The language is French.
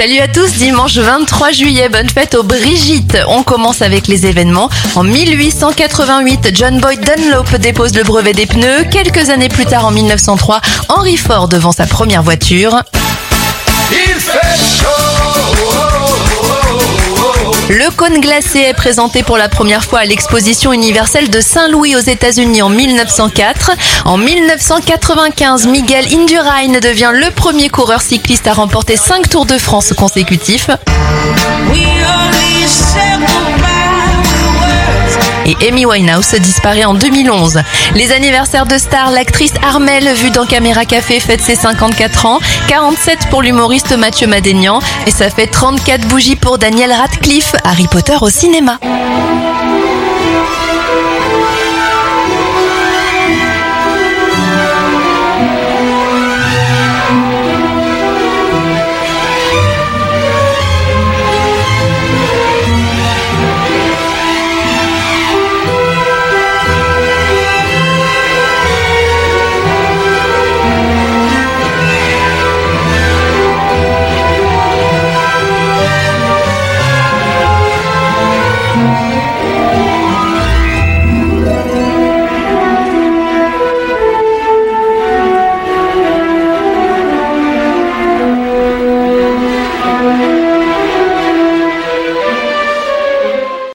Salut à tous, dimanche 23 juillet, bonne fête aux Brigitte. On commence avec les événements. En 1888, John Boyd Dunlop dépose le brevet des pneus. Quelques années plus tard, en 1903, Henry Ford vend sa première voiture. Le cône glacé est présenté pour la première fois à l'exposition universelle de Saint-Louis aux États-Unis en 1904. En 1995, Miguel Indurain devient le premier coureur cycliste à remporter 5 Tours de France consécutifs. Amy Winehouse disparaît en 2011. Les anniversaires de stars, l'actrice Armel, vue dans Caméra Café, fête ses 54 ans, 47 pour l'humoriste Mathieu Madénian, et ça fait 34 bougies pour Daniel Radcliffe, Harry Potter au cinéma.